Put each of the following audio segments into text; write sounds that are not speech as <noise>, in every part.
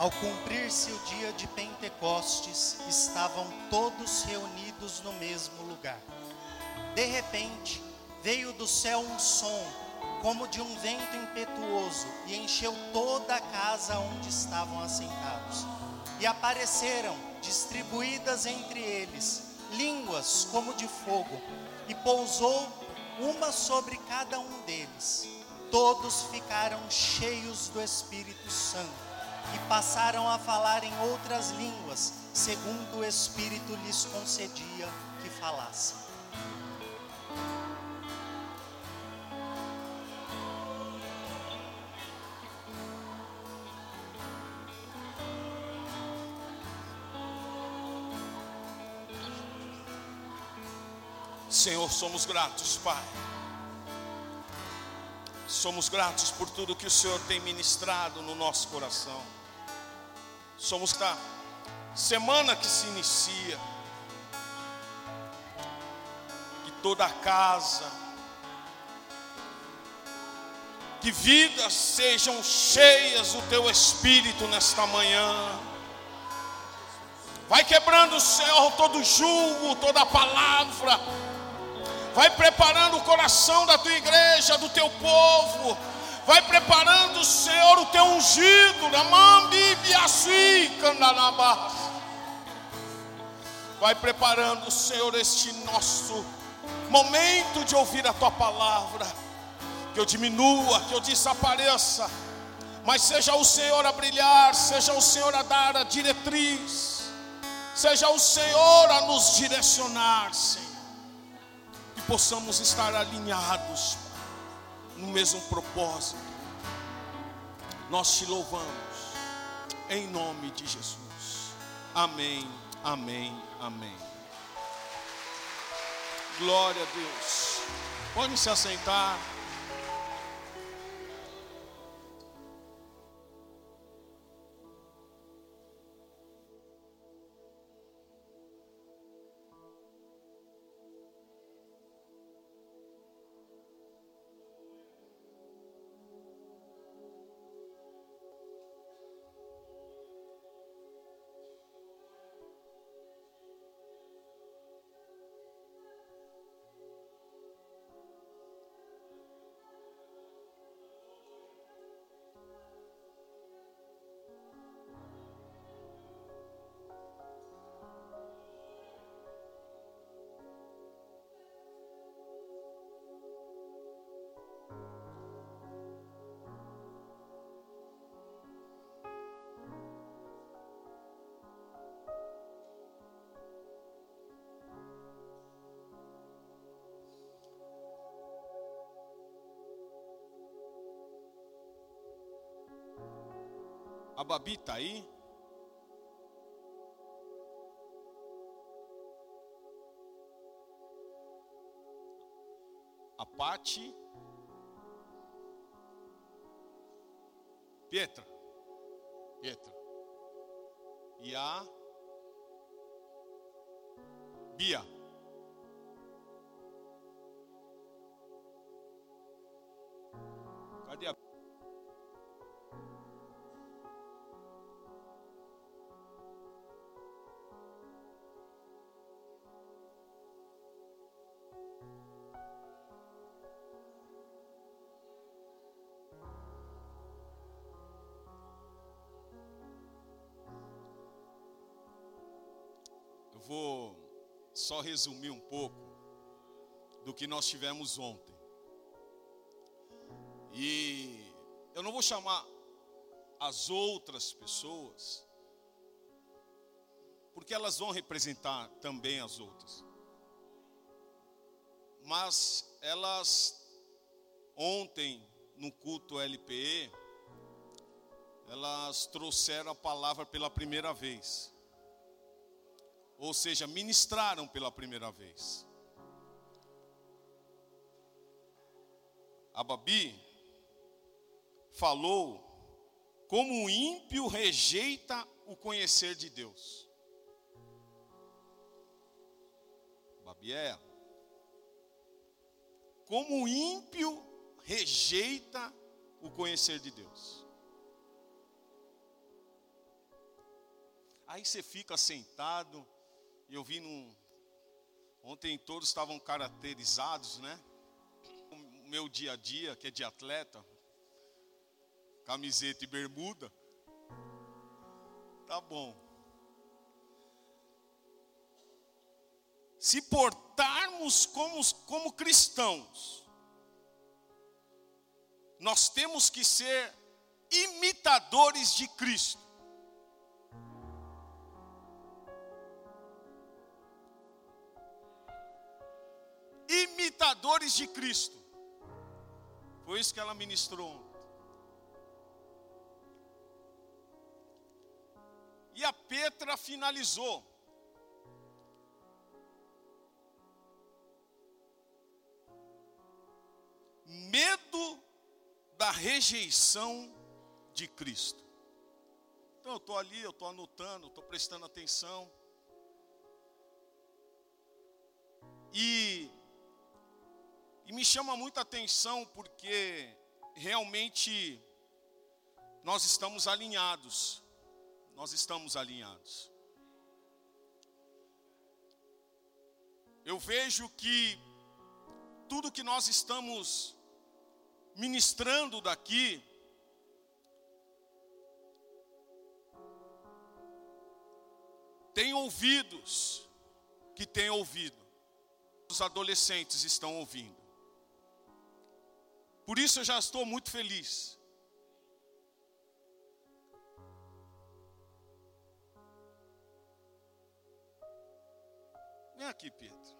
Ao cumprir-se o dia de Pentecostes, estavam todos reunidos no mesmo lugar. De repente, veio do céu um som, como de um vento impetuoso, e encheu toda a casa onde estavam assentados. E apareceram, distribuídas entre eles, línguas como de fogo, e pousou uma sobre cada um deles. Todos ficaram cheios do Espírito Santo e passaram a falar em outras línguas, segundo o Espírito lhes concedia que falassem. Senhor, somos gratos, Pai. Somos gratos por tudo que o Senhor tem ministrado no nosso coração. Somos da semana que se inicia. Que toda a casa, que vidas sejam cheias do teu espírito nesta manhã. Vai quebrando, Senhor, todo julgo, toda palavra vai preparando o coração da tua igreja, do teu povo, vai preparando, Senhor, o teu ungido, vai preparando, Senhor, este nosso momento de ouvir a tua palavra, que eu diminua, que eu desapareça, mas seja o Senhor a brilhar, seja o Senhor a dar a diretriz, seja o Senhor a nos direcionar, Senhor possamos estar alinhados no mesmo propósito. Nós te louvamos em nome de Jesus. Amém, amém, amém. Glória a Deus. Pode se assentar. Babi está aí? A Pati. Pietra. Só resumir um pouco do que nós tivemos ontem. E eu não vou chamar as outras pessoas, porque elas vão representar também as outras. Mas elas, ontem, no culto LPE, elas trouxeram a palavra pela primeira vez ou seja, ministraram pela primeira vez. A Babi falou como o ímpio rejeita o conhecer de Deus. Babi é como o ímpio rejeita o conhecer de Deus. Aí você fica sentado, eu vi num. Ontem todos estavam caracterizados, né? O meu dia a dia, que é de atleta, camiseta e bermuda. Tá bom. Se portarmos como, como cristãos, nós temos que ser imitadores de Cristo. Imitadores de Cristo. Foi isso que ela ministrou ontem. E a Petra finalizou. Medo da rejeição de Cristo. Então eu estou ali, eu estou anotando, estou prestando atenção. E, e me chama muita atenção porque realmente nós estamos alinhados nós estamos alinhados. Eu vejo que tudo que nós estamos ministrando daqui, tem ouvidos que têm ouvido, os adolescentes estão ouvindo. Por isso eu já estou muito feliz Vem aqui, Pedro.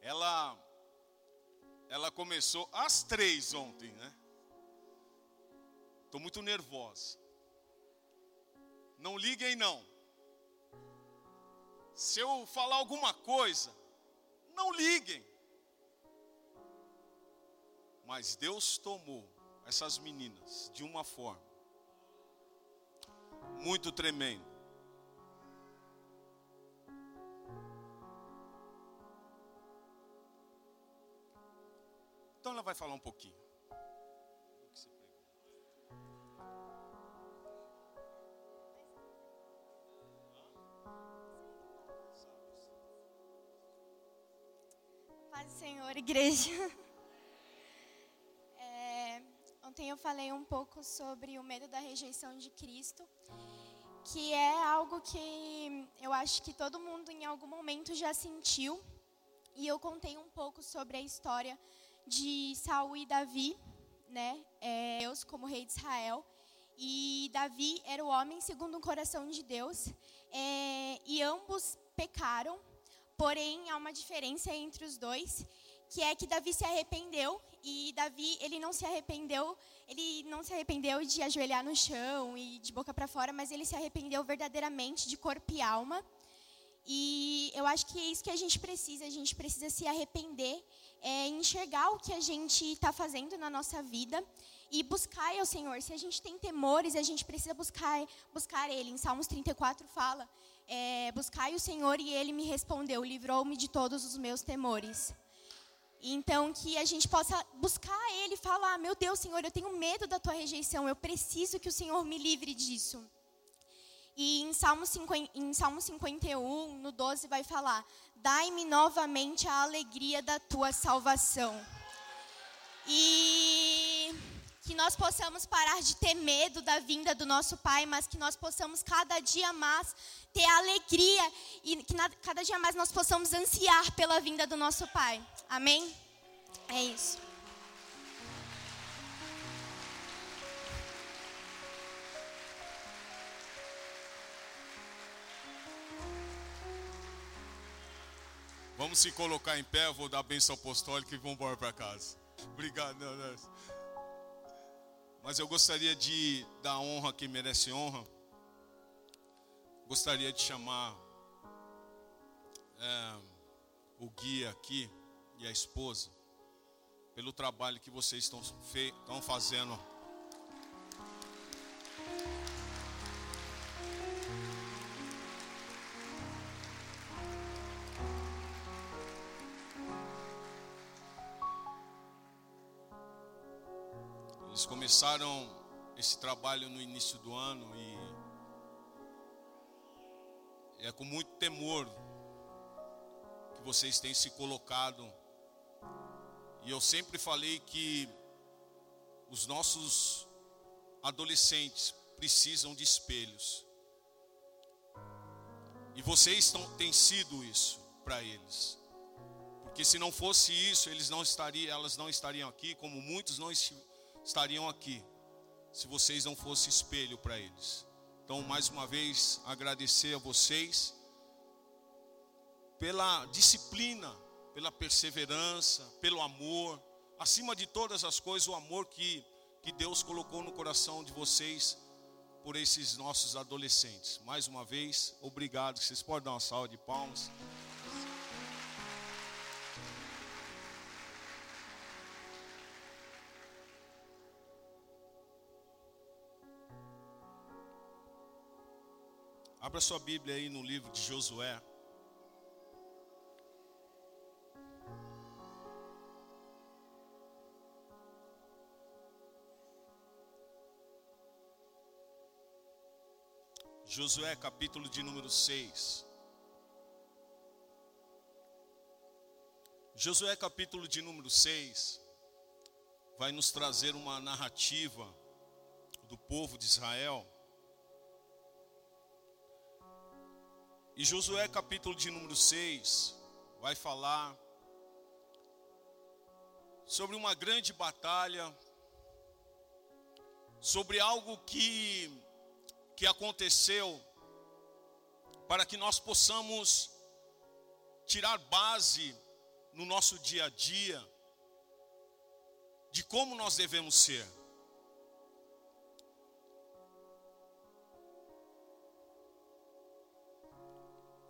Ela, ela começou às três ontem, né? Estou muito nervosa. Não liguem não. Se eu falar alguma coisa, não liguem. Mas Deus tomou essas meninas de uma forma muito tremenda. Então ela vai falar um pouquinho. Paz do Senhor, igreja. <laughs> Ontem eu falei um pouco sobre o medo da rejeição de Cristo, que é algo que eu acho que todo mundo em algum momento já sentiu. E eu contei um pouco sobre a história de Saul e Davi, né? É, Deus como rei de Israel. E Davi era o homem segundo o coração de Deus. É, e ambos pecaram, porém há uma diferença entre os dois que é que Davi se arrependeu e Davi ele não se arrependeu, ele não se arrependeu de ajoelhar no chão e de boca para fora, mas ele se arrependeu verdadeiramente de corpo e alma. E eu acho que é isso que a gente precisa, a gente precisa se arrepender, é, enxergar o que a gente está fazendo na nossa vida e buscar ao Senhor. Se a gente tem temores, a gente precisa buscar, buscar Ele. Em Salmos 34 fala, é, buscai o Senhor e Ele me respondeu, livrou-me de todos os meus temores. Então, que a gente possa buscar Ele e falar: Meu Deus, Senhor, eu tenho medo da tua rejeição, eu preciso que o Senhor me livre disso. E em Salmo, 50, em Salmo 51, no 12, vai falar: Dai-me novamente a alegria da tua salvação. E que nós possamos parar de ter medo da vinda do nosso Pai, mas que nós possamos cada dia mais ter alegria e que cada dia mais nós possamos ansiar pela vinda do nosso Pai. Amém? É isso. Vamos se colocar em pé, vou dar a bênção apostólica e vamos embora para casa. Obrigado, não, Mas eu gostaria de dar honra a quem merece honra. Gostaria de chamar é, o guia aqui e a esposa pelo trabalho que vocês estão, estão fazendo. Eles começaram esse trabalho no início do ano e é com muito temor que vocês têm se colocado. E eu sempre falei que os nossos adolescentes precisam de espelhos. E vocês estão, têm sido isso para eles. Porque se não fosse isso, eles não estariam, elas não estariam aqui, como muitos não estariam aqui, se vocês não fossem espelho para eles. Então, mais uma vez, agradecer a vocês pela disciplina, pela perseverança, pelo amor, acima de todas as coisas, o amor que, que Deus colocou no coração de vocês por esses nossos adolescentes. Mais uma vez, obrigado. Vocês podem dar uma salva de palmas. Abra sua Bíblia aí no livro de Josué. Josué capítulo de número 6. Josué capítulo de número 6 vai nos trazer uma narrativa do povo de Israel. E Josué capítulo de número 6 vai falar sobre uma grande batalha, sobre algo que que aconteceu para que nós possamos tirar base no nosso dia a dia de como nós devemos ser.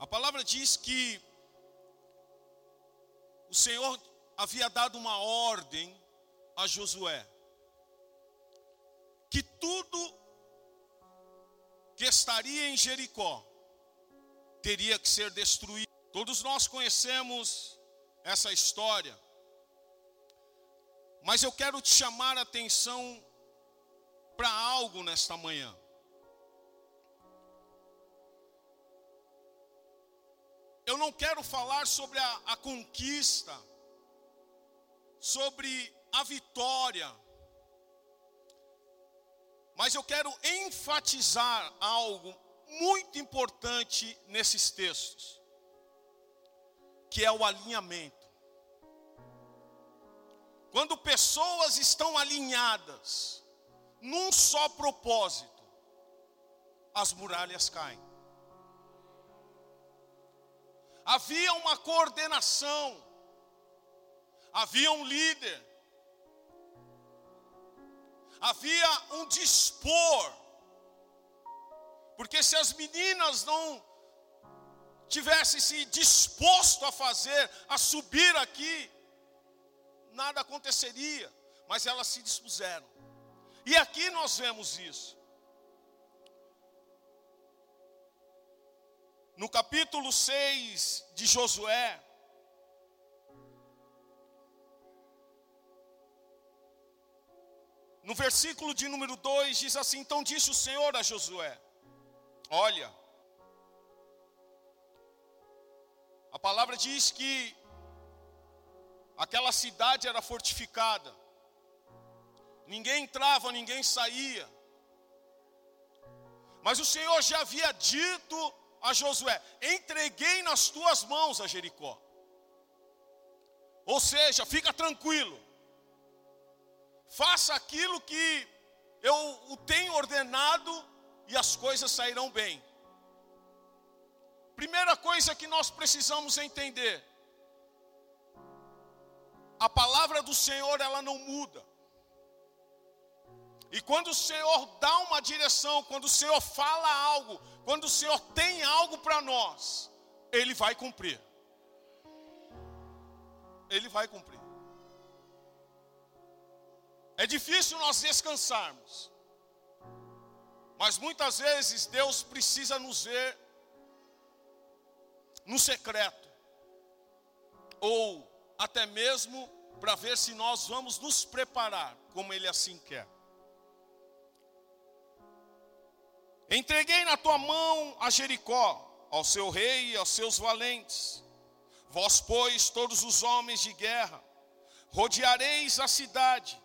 A palavra diz que o Senhor havia dado uma ordem a Josué que tudo que estaria em Jericó teria que ser destruído. Todos nós conhecemos essa história, mas eu quero te chamar a atenção para algo nesta manhã. Eu não quero falar sobre a, a conquista, sobre a vitória, mas eu quero enfatizar algo muito importante nesses textos, que é o alinhamento. Quando pessoas estão alinhadas num só propósito, as muralhas caem. Havia uma coordenação, havia um líder, havia um dispor. Porque se as meninas não tivessem se disposto a fazer, a subir aqui, nada aconteceria. Mas elas se dispuseram. E aqui nós vemos isso. No capítulo 6 de Josué, No versículo de número 2 diz assim: Então disse o Senhor a Josué: Olha, a palavra diz que aquela cidade era fortificada, ninguém entrava, ninguém saía, mas o Senhor já havia dito a Josué: Entreguei nas tuas mãos a Jericó. Ou seja, fica tranquilo faça aquilo que eu o tenho ordenado e as coisas sairão bem. Primeira coisa que nós precisamos entender: a palavra do Senhor ela não muda. E quando o Senhor dá uma direção, quando o Senhor fala algo, quando o Senhor tem algo para nós, Ele vai cumprir. Ele vai cumprir. É difícil nós descansarmos. Mas muitas vezes Deus precisa nos ver no secreto. Ou até mesmo para ver se nós vamos nos preparar como Ele assim quer. Entreguei na tua mão a Jericó, ao seu rei e aos seus valentes. Vós, pois, todos os homens de guerra, rodeareis a cidade,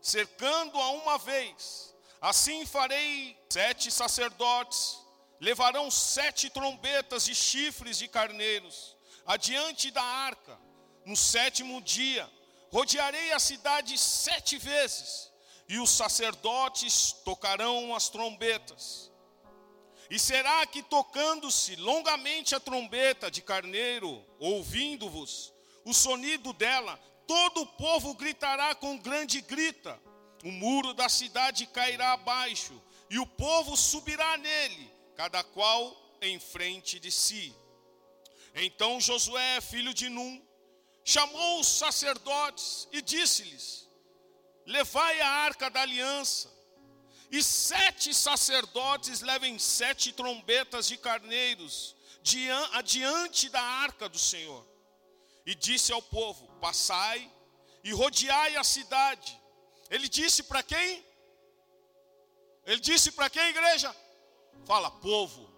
cercando-a uma vez. Assim farei sete sacerdotes, levarão sete trombetas e chifres de carneiros, adiante da arca. No sétimo dia, rodearei a cidade sete vezes, e os sacerdotes tocarão as trombetas. E será que tocando-se longamente a trombeta de carneiro, ouvindo-vos o sonido dela, todo o povo gritará com grande grita. O muro da cidade cairá abaixo, e o povo subirá nele, cada qual em frente de si. Então Josué, filho de Num, chamou os sacerdotes e disse-lhes: Levai a arca da aliança, e sete sacerdotes levem sete trombetas de carneiros adiante da arca do Senhor. E disse ao povo: Passai e rodeai a cidade. Ele disse para quem? Ele disse para quem, igreja? Fala, povo.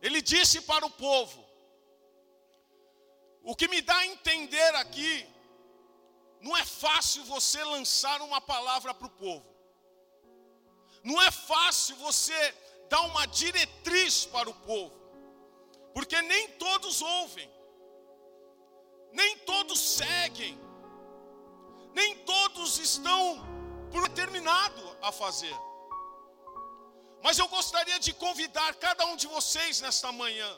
Ele disse para o povo. O que me dá a entender aqui, não é fácil você lançar uma palavra para o povo. Não é fácil você dar uma diretriz para o povo. Porque nem todos ouvem. Nem todos seguem. Nem todos estão determinados a fazer. Mas eu gostaria de convidar cada um de vocês nesta manhã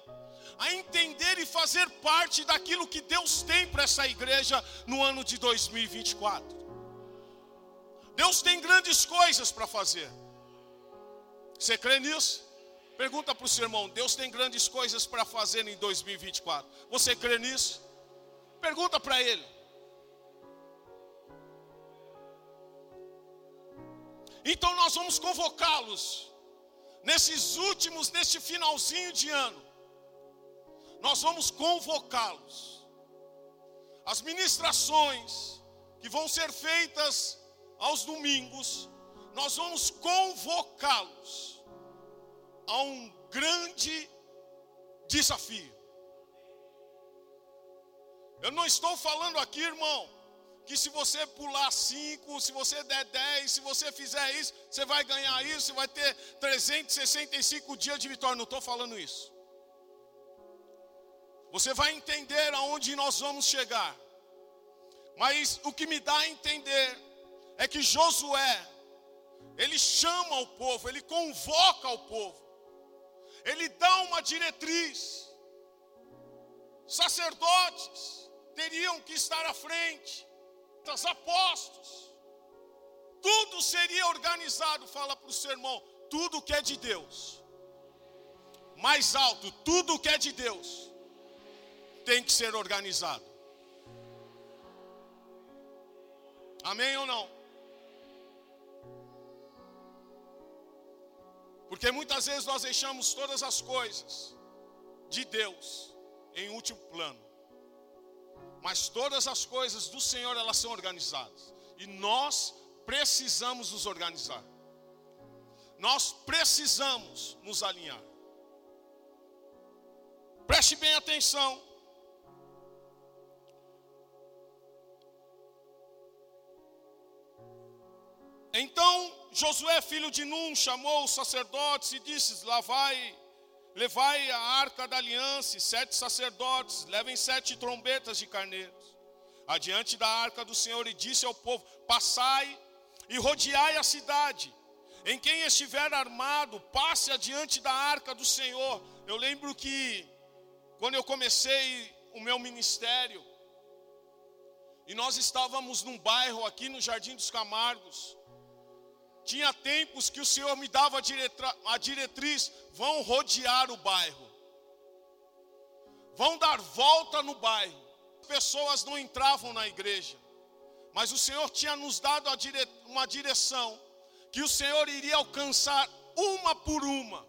a entender e fazer parte daquilo que Deus tem para essa igreja no ano de 2024. Deus tem grandes coisas para fazer. Você crê nisso? Pergunta para o seu irmão: Deus tem grandes coisas para fazer em 2024. Você crê nisso? Pergunta para ele. Então nós vamos convocá-los nesses últimos, neste finalzinho de ano. Nós vamos convocá-los. As ministrações que vão ser feitas aos domingos, nós vamos convocá-los a um grande desafio. Eu não estou falando aqui, irmão, que se você pular cinco, se você der dez, se você fizer isso, você vai ganhar isso, você vai ter 365 dias de vitória. Não estou falando isso. Você vai entender aonde nós vamos chegar. Mas o que me dá a entender é que Josué, ele chama o povo, ele convoca o povo, ele dá uma diretriz. Sacerdotes, teriam que estar à frente, os apóstolos, tudo seria organizado. Fala para o seu irmão: tudo que é de Deus, mais alto, tudo que é de Deus, tem que ser organizado. Amém ou não? Porque muitas vezes nós deixamos todas as coisas de Deus em último plano. Mas todas as coisas do Senhor elas são organizadas. E nós precisamos nos organizar. Nós precisamos nos alinhar. Preste bem atenção. Então Josué, filho de Num, chamou os sacerdotes e disse: Lá vai Levai a arca da aliança, e sete sacerdotes, levem sete trombetas de carneiros, adiante da arca do Senhor, e disse ao povo: Passai e rodeai a cidade. Em quem estiver armado, passe adiante da arca do Senhor. Eu lembro que, quando eu comecei o meu ministério, e nós estávamos num bairro aqui no Jardim dos Camargos, tinha tempos que o Senhor me dava a, diretriz: vão rodear o bairro, vão dar volta no bairro. Pessoas não entravam na igreja, mas o Senhor tinha nos dado dire, uma direção que o Senhor iria alcançar uma por uma.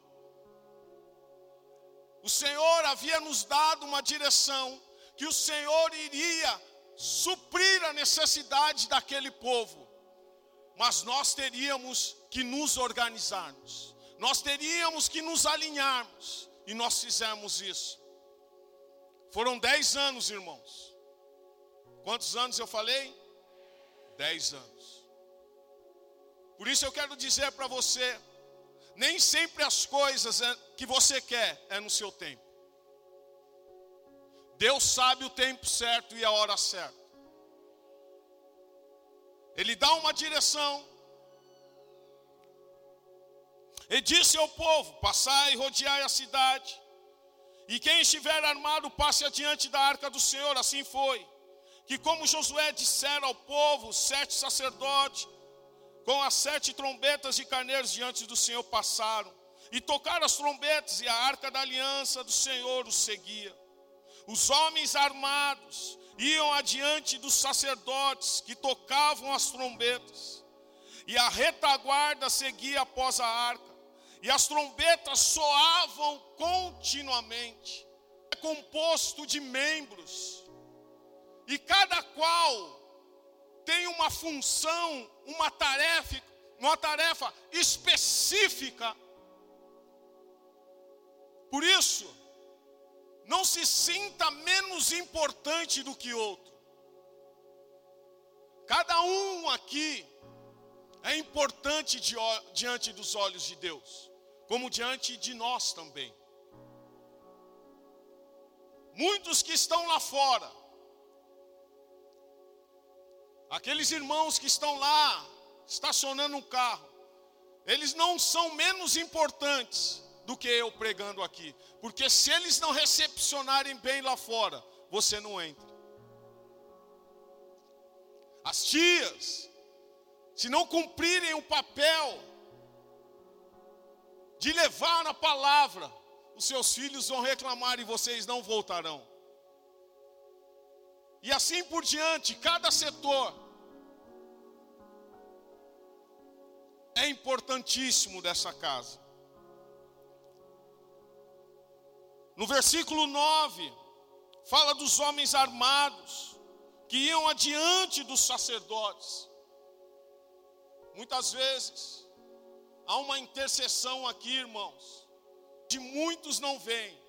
O Senhor havia nos dado uma direção que o Senhor iria suprir a necessidade daquele povo mas nós teríamos que nos organizarmos, nós teríamos que nos alinharmos, e nós fizemos isso. Foram dez anos, irmãos. Quantos anos eu falei? Dez anos. Por isso eu quero dizer para você: nem sempre as coisas é, que você quer é no seu tempo. Deus sabe o tempo certo e a hora certa. Ele dá uma direção. Ele disse ao povo: Passai e rodeai a cidade. E quem estiver armado, passe adiante da arca do Senhor. Assim foi. Que, como Josué dissera ao povo, sete sacerdotes, com as sete trombetas de carneiros diante do Senhor passaram. E tocaram as trombetas, e a arca da aliança do Senhor os seguia. Os homens armados iam adiante dos sacerdotes que tocavam as trombetas, e a retaguarda seguia após a arca, e as trombetas soavam continuamente. É composto de membros, e cada qual tem uma função, uma tarefa, uma tarefa específica. Por isso, não se sinta menos importante do que outro. Cada um aqui é importante diante dos olhos de Deus, como diante de nós também. Muitos que estão lá fora, aqueles irmãos que estão lá estacionando um carro, eles não são menos importantes do que eu pregando aqui. Porque se eles não recepcionarem bem lá fora, você não entra. As tias, se não cumprirem o papel de levar a palavra, os seus filhos vão reclamar e vocês não voltarão. E assim por diante, cada setor é importantíssimo dessa casa. No versículo 9, fala dos homens armados que iam adiante dos sacerdotes. Muitas vezes há uma intercessão aqui, irmãos, de muitos não vêm,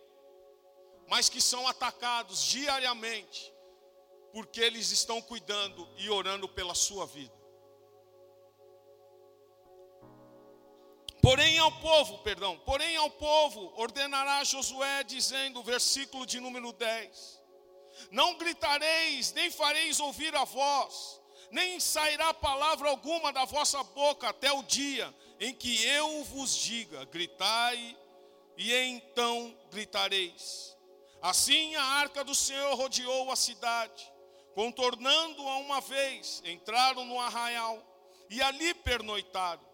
mas que são atacados diariamente, porque eles estão cuidando e orando pela sua vida. Porém ao povo, perdão, porém ao povo ordenará Josué dizendo, versículo de número 10: Não gritareis, nem fareis ouvir a voz, nem sairá palavra alguma da vossa boca até o dia em que eu vos diga: gritai, e então gritareis. Assim a arca do Senhor rodeou a cidade, contornando-a uma vez, entraram no arraial e ali pernoitaram.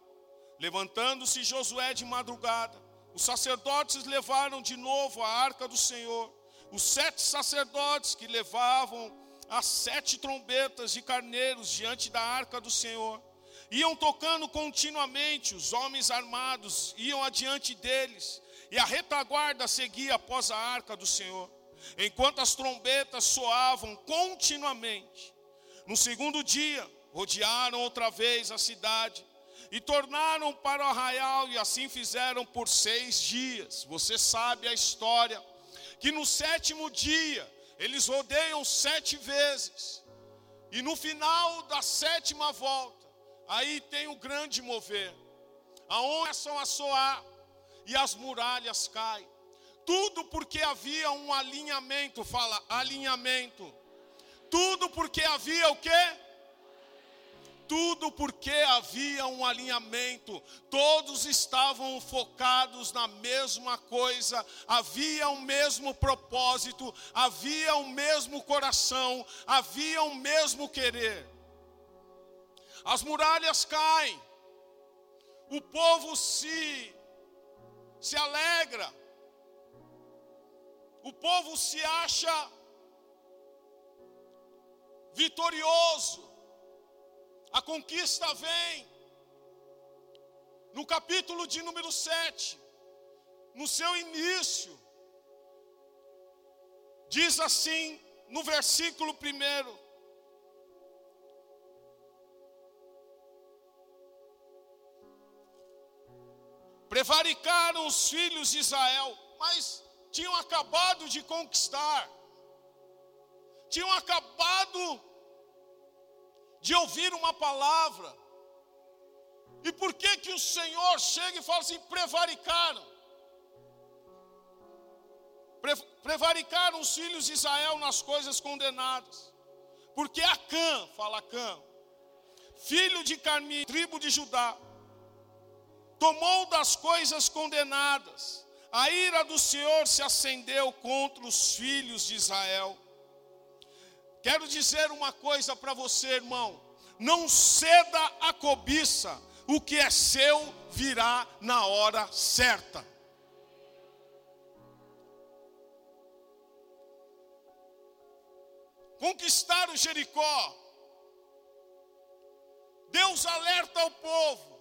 Levantando-se Josué de madrugada, os sacerdotes levaram de novo a arca do Senhor. Os sete sacerdotes que levavam as sete trombetas de carneiros diante da arca do Senhor iam tocando continuamente, os homens armados iam adiante deles, e a retaguarda seguia após a arca do Senhor, enquanto as trombetas soavam continuamente. No segundo dia, rodearam outra vez a cidade e tornaram para o arraial, e assim fizeram por seis dias. Você sabe a história, que no sétimo dia eles rodeiam sete vezes, e no final da sétima volta, aí tem o grande mover, aonde são a soar, e as muralhas caem. Tudo porque havia um alinhamento, fala alinhamento. Tudo porque havia o quê? Tudo porque havia um alinhamento, todos estavam focados na mesma coisa, havia o mesmo propósito, havia o mesmo coração, havia o mesmo querer. As muralhas caem, o povo se se alegra, o povo se acha vitorioso, a conquista vem. No capítulo de número 7, no seu início, diz assim, no versículo 1: Prevaricaram os filhos de Israel, mas tinham acabado de conquistar, tinham acabado de ouvir uma palavra. E por que que o Senhor chega e fala assim: prevaricaram? Pre prevaricaram os filhos de Israel nas coisas condenadas. Porque Acã, fala Acã, filho de Carmi, tribo de Judá, tomou das coisas condenadas. A ira do Senhor se acendeu contra os filhos de Israel. Quero dizer uma coisa para você, irmão. Não ceda a cobiça. O que é seu virá na hora certa. Conquistar o Jericó. Deus alerta ao povo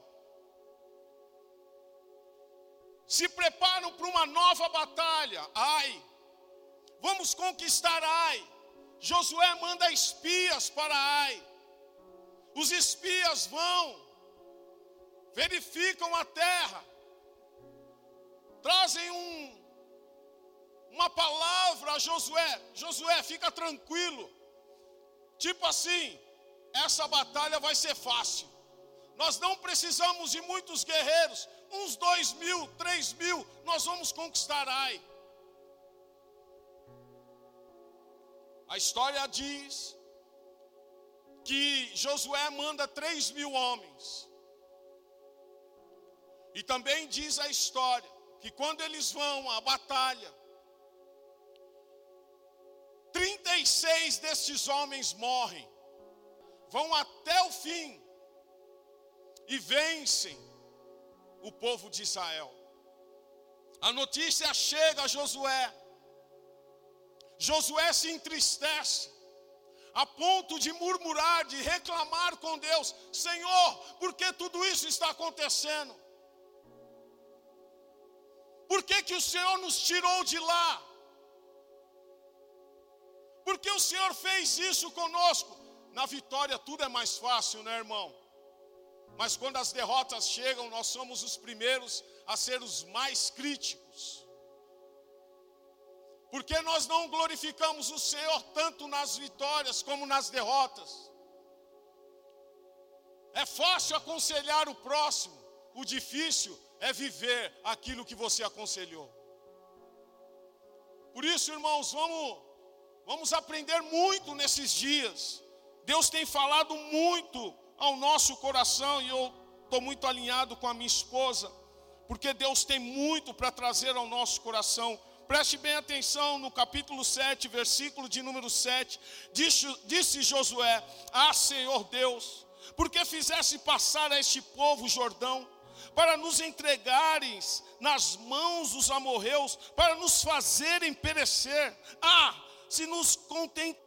se preparam para uma nova batalha. Ai, vamos conquistar Ai. Josué manda espias para Ai. Os espias vão, verificam a terra, trazem um, uma palavra a Josué: Josué, fica tranquilo. Tipo assim, essa batalha vai ser fácil. Nós não precisamos de muitos guerreiros, uns dois mil, três mil, nós vamos conquistar Ai. A história diz que Josué manda três mil homens. E também diz a história que quando eles vão à batalha, 36 destes homens morrem, vão até o fim e vencem o povo de Israel. A notícia chega a Josué. Josué se entristece, a ponto de murmurar, de reclamar com Deus: Senhor, por que tudo isso está acontecendo? Por que, que o Senhor nos tirou de lá? Por que o Senhor fez isso conosco? Na vitória tudo é mais fácil, né, irmão? Mas quando as derrotas chegam, nós somos os primeiros a ser os mais críticos. Porque nós não glorificamos o Senhor tanto nas vitórias como nas derrotas. É fácil aconselhar o próximo, o difícil é viver aquilo que você aconselhou. Por isso, irmãos, vamos, vamos aprender muito nesses dias. Deus tem falado muito ao nosso coração, e eu estou muito alinhado com a minha esposa, porque Deus tem muito para trazer ao nosso coração. Preste bem atenção no capítulo 7, versículo de número 7. Disse, disse Josué: Ah, Senhor Deus, porque fizesse passar a este povo Jordão, para nos entregares nas mãos dos amorreus, para nos fazerem perecer. Ah, se nos contem.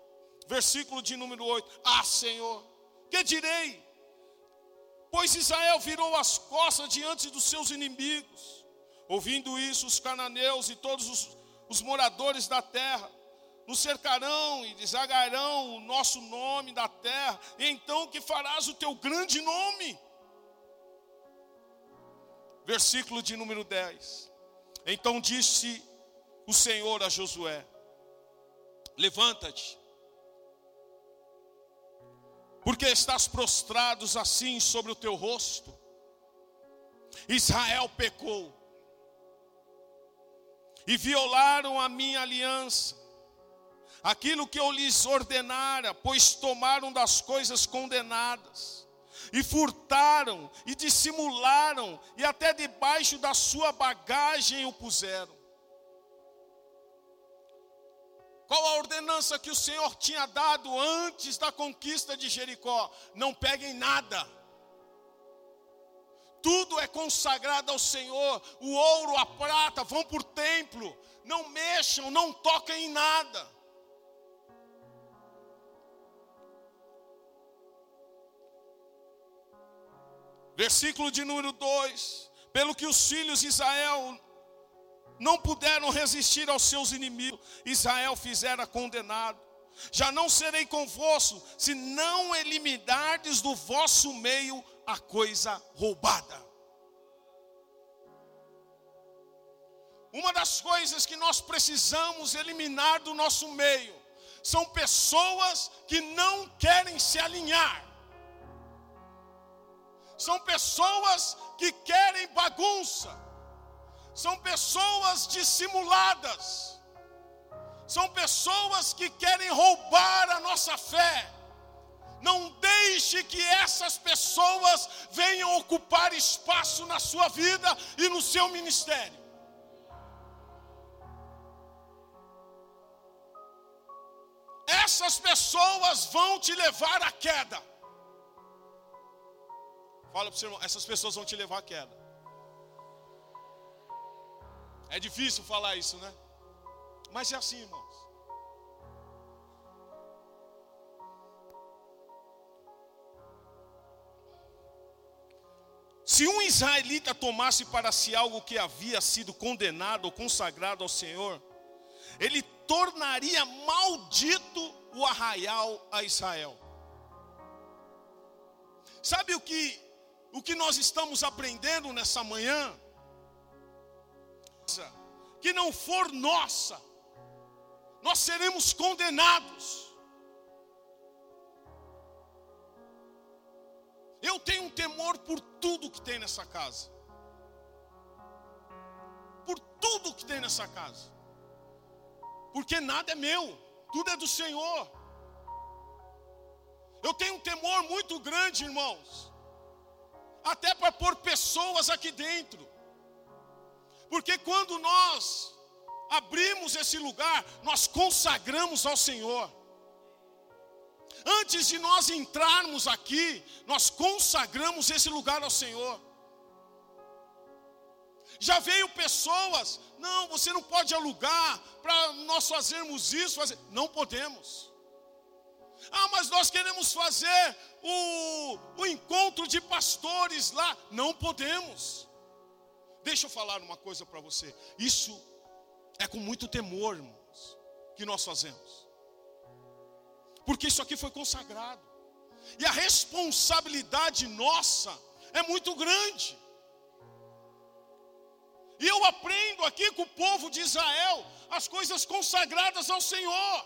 Versículo de número 8. Ah, Senhor, que direi? Pois Israel virou as costas diante dos seus inimigos. Ouvindo isso, os cananeus e todos os, os moradores da terra nos cercarão e desagarão o nosso nome da terra. E então que farás o teu grande nome? Versículo de número 10. Então disse o Senhor a Josué: Levanta-te porque estás prostrados assim sobre o teu rosto. Israel pecou e violaram a minha aliança, aquilo que eu lhes ordenara, pois tomaram das coisas condenadas, e furtaram, e dissimularam, e até debaixo da sua bagagem o puseram. Qual a ordenança que o Senhor tinha dado antes da conquista de Jericó? Não peguem nada. Tudo é consagrado ao Senhor. O ouro, a prata vão por templo. Não mexam, não toquem em nada. Versículo de número 2: Pelo que os filhos de Israel não puderam resistir aos seus inimigos. Israel fizera condenado. Já não serei convosco, se não eliminardes do vosso meio a coisa roubada. uma das coisas que nós precisamos eliminar do nosso meio são pessoas que não querem se alinhar. São pessoas que querem bagunça. São pessoas dissimuladas. São pessoas que querem roubar a nossa fé. Não deixe que essas pessoas venham ocupar espaço na sua vida e no seu ministério. Essas pessoas vão te levar à queda. Fala para o seu irmão, essas pessoas vão te levar à queda. É difícil falar isso, né? Mas é assim, irmãos. Se um israelita tomasse para si algo que havia sido condenado ou consagrado ao Senhor, ele tornaria maldito o arraial a Israel. Sabe o que o que nós estamos aprendendo nessa manhã? Que não for nossa, nós seremos condenados. Eu tenho um temor por tudo que tem nessa casa. Por tudo que tem nessa casa. Porque nada é meu, tudo é do Senhor. Eu tenho um temor muito grande, irmãos. Até para pôr pessoas aqui dentro. Porque quando nós abrimos esse lugar, nós consagramos ao Senhor. Antes de nós entrarmos aqui, nós consagramos esse lugar ao Senhor. Já veio pessoas, não, você não pode alugar para nós fazermos isso, fazer. não podemos. Ah, mas nós queremos fazer o, o encontro de pastores lá, não podemos. Deixa eu falar uma coisa para você. Isso é com muito temor, irmãos, que nós fazemos porque isso aqui foi consagrado. E a responsabilidade nossa é muito grande. E eu aprendo aqui com o povo de Israel as coisas consagradas ao Senhor.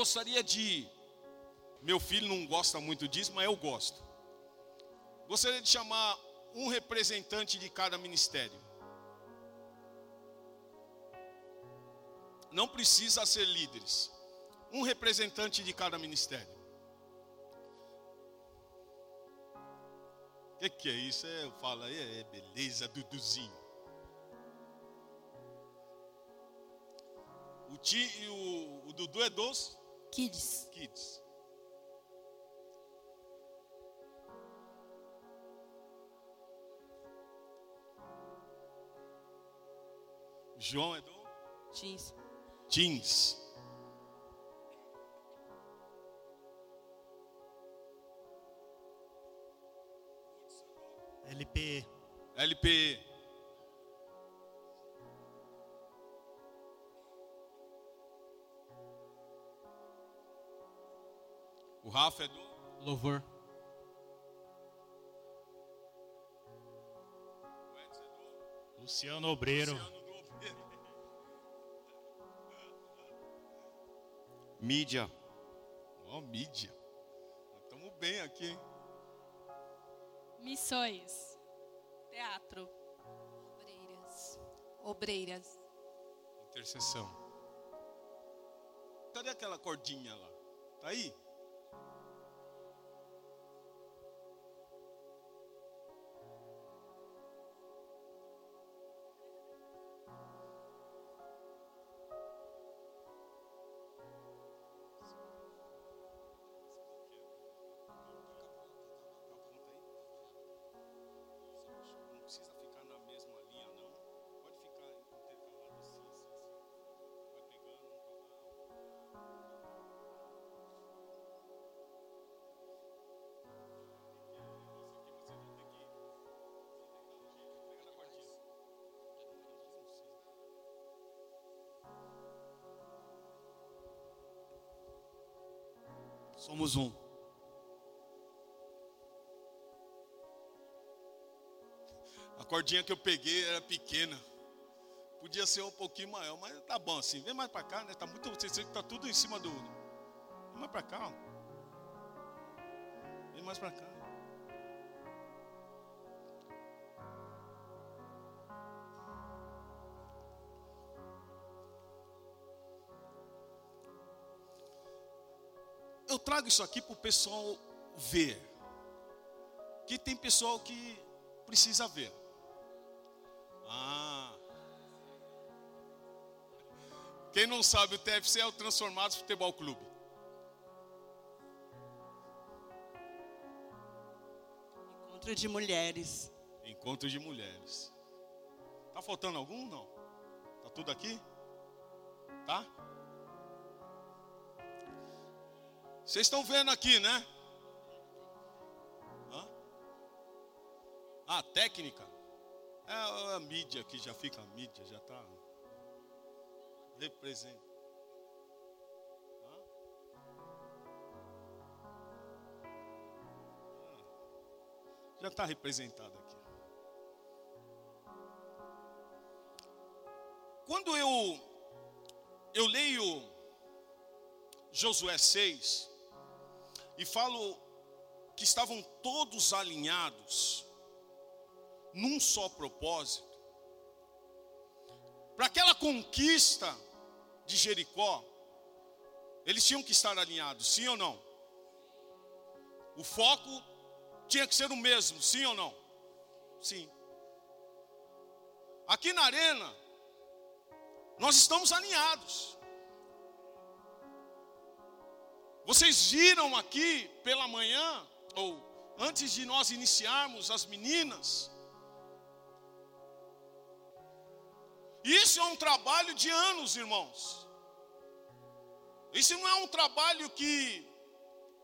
Gostaria de. Meu filho não gosta muito disso, mas eu gosto. Gostaria de chamar um representante de cada ministério. Não precisa ser líderes. Um representante de cada ministério. O que, que, é isso? É, falo aí, é beleza, Duduzinho. O, ti, o, o Dudu é dos? Kids. Kids. João é do? Teens jeans. LP. LP. O Rafa é do Louvor. Luciano Obreiro. Luciano Mídia. Ó, oh, mídia. Estamos bem aqui, hein? Missões. Teatro. Obreiras. Obreiras. Intercessão. Cadê aquela cordinha lá? Tá aí? Somos um. A cordinha que eu peguei era pequena. Podia ser um pouquinho maior, mas tá bom assim. Vem mais para cá, né? Tá muito, você que tá tudo em cima do. Vem mais para cá, ó. Vem mais para cá. Trago isso aqui para o pessoal ver. Que tem pessoal que precisa ver. Ah. Quem não sabe, o TFC é o Transformados Futebol Clube. Encontro de mulheres. Encontro de mulheres. Tá faltando algum? Não. Tá tudo aqui? Tá? Vocês estão vendo aqui, né? Hã? Ah, técnica. É a mídia que já fica a mídia, já está representa. Já está representado aqui. Quando eu eu leio Josué 6 e falo que estavam todos alinhados num só propósito. Para aquela conquista de Jericó, eles tinham que estar alinhados, sim ou não? O foco tinha que ser o mesmo, sim ou não? Sim. Aqui na arena, nós estamos alinhados. Vocês viram aqui pela manhã, ou antes de nós iniciarmos, as meninas. Isso é um trabalho de anos, irmãos. Isso não é um trabalho que,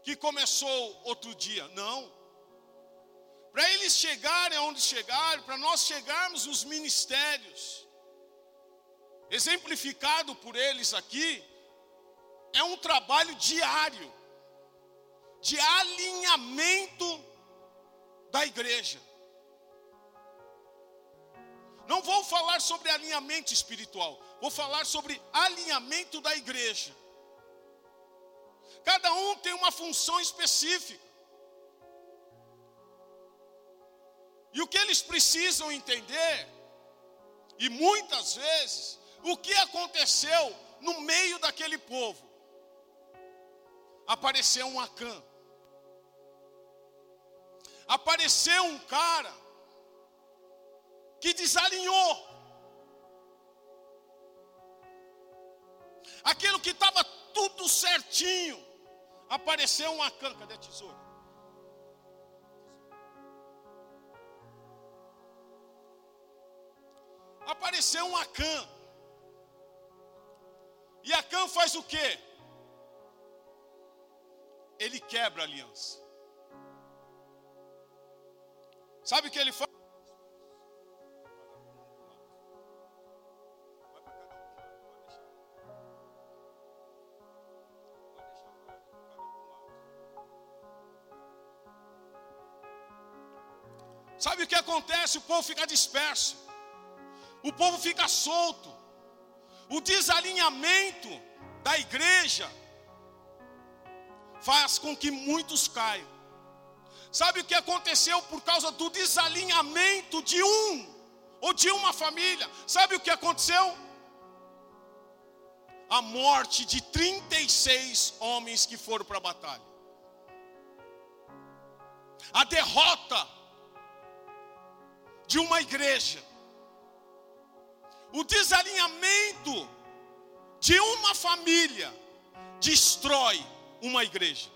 que começou outro dia, não. Para eles chegarem aonde chegaram, para nós chegarmos nos ministérios, exemplificado por eles aqui, é um trabalho diário de alinhamento da igreja. Não vou falar sobre alinhamento espiritual, vou falar sobre alinhamento da igreja. Cada um tem uma função específica. E o que eles precisam entender, e muitas vezes, o que aconteceu no meio daquele povo apareceu um Acã. Apareceu um cara que desalinhou. Aquilo que estava tudo certinho. Apareceu um Acã. Cadê a tesoura? Apareceu um Acã. E Acã faz o quê? Ele quebra a aliança. Sabe o que ele faz? Sabe o que acontece? O povo fica disperso, o povo fica solto, o desalinhamento da igreja faz com que muitos caiam. Sabe o que aconteceu por causa do desalinhamento de um ou de uma família? Sabe o que aconteceu? A morte de 36 homens que foram para a batalha. A derrota de uma igreja. O desalinhamento de uma família destrói uma igreja.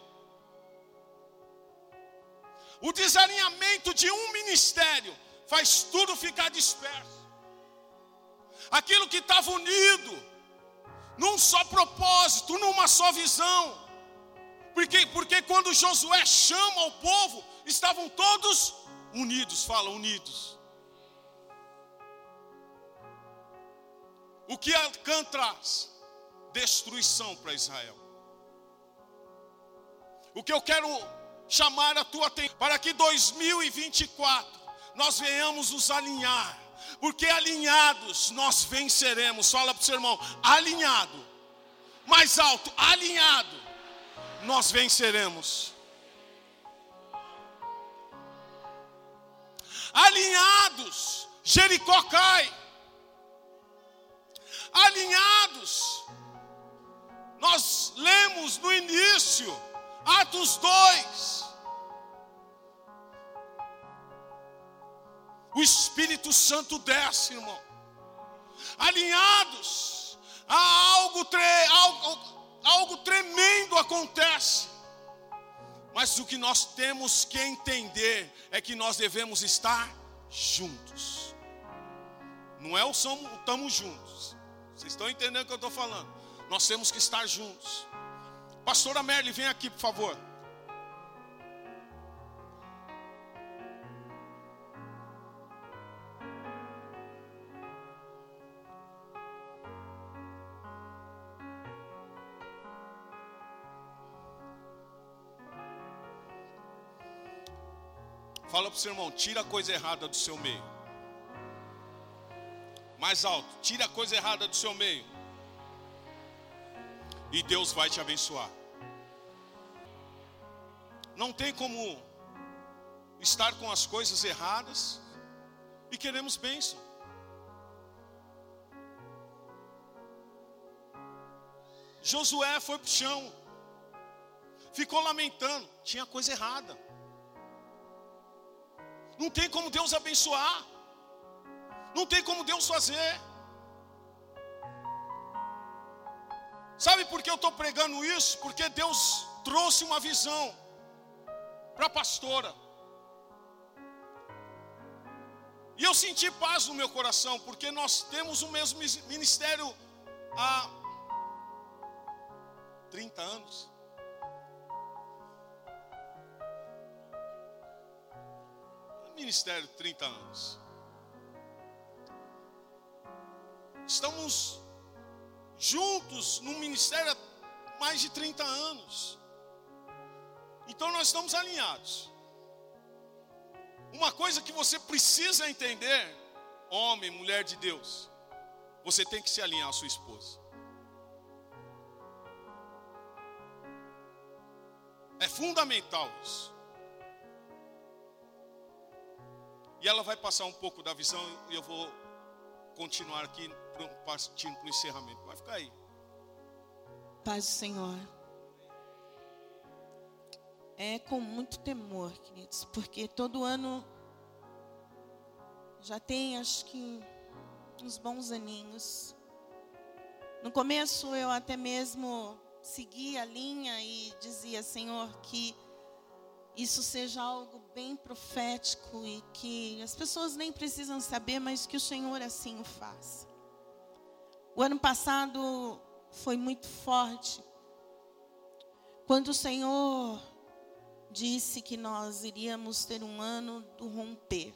O desalinhamento de um ministério faz tudo ficar disperso. Aquilo que estava unido, num só propósito, numa só visão. Porque, porque quando Josué chama o povo, estavam todos unidos, fala unidos. O que Acã traz? Destruição para Israel. O que eu quero chamar a tua atenção para que 2024 nós venhamos nos alinhar, porque alinhados nós venceremos. Fala para o seu irmão, alinhado, mais alto, alinhado, nós venceremos. Alinhados, Jericó cai. Alinhados, nós lemos no início, Atos 2. O Espírito Santo desce, irmão. Alinhados, algo, tre algo, algo tremendo acontece. Mas o que nós temos que entender é que nós devemos estar juntos. Não é o somos, estamos juntos. Vocês estão entendendo o que eu estou falando? Nós temos que estar juntos. Pastora Merle, vem aqui, por favor. Fala para o seu irmão, tira a coisa errada do seu meio. Mais alto, tira a coisa errada do seu meio e Deus vai te abençoar. Não tem como estar com as coisas erradas e queremos bênção. Josué foi para o chão, ficou lamentando, tinha coisa errada. Não tem como Deus abençoar, não tem como Deus fazer. Sabe por que eu estou pregando isso? Porque Deus trouxe uma visão para a pastora. E eu senti paz no meu coração, porque nós temos o mesmo ministério há 30 anos. Ministério 30 anos. Estamos juntos no ministério há mais de 30 anos. Então nós estamos alinhados. Uma coisa que você precisa entender, homem, mulher de Deus, você tem que se alinhar à sua esposa. É fundamental isso. E ela vai passar um pouco da visão e eu vou continuar aqui partindo para o encerramento. Vai ficar aí. Paz do Senhor. É com muito temor, queridos, porque todo ano já tem, acho que, uns bons aninhos. No começo eu até mesmo seguia a linha e dizia, Senhor, que isso seja algo bem profético e que as pessoas nem precisam saber, mas que o Senhor assim o faça. O ano passado foi muito forte. Quando o Senhor disse que nós iríamos ter um ano do romper.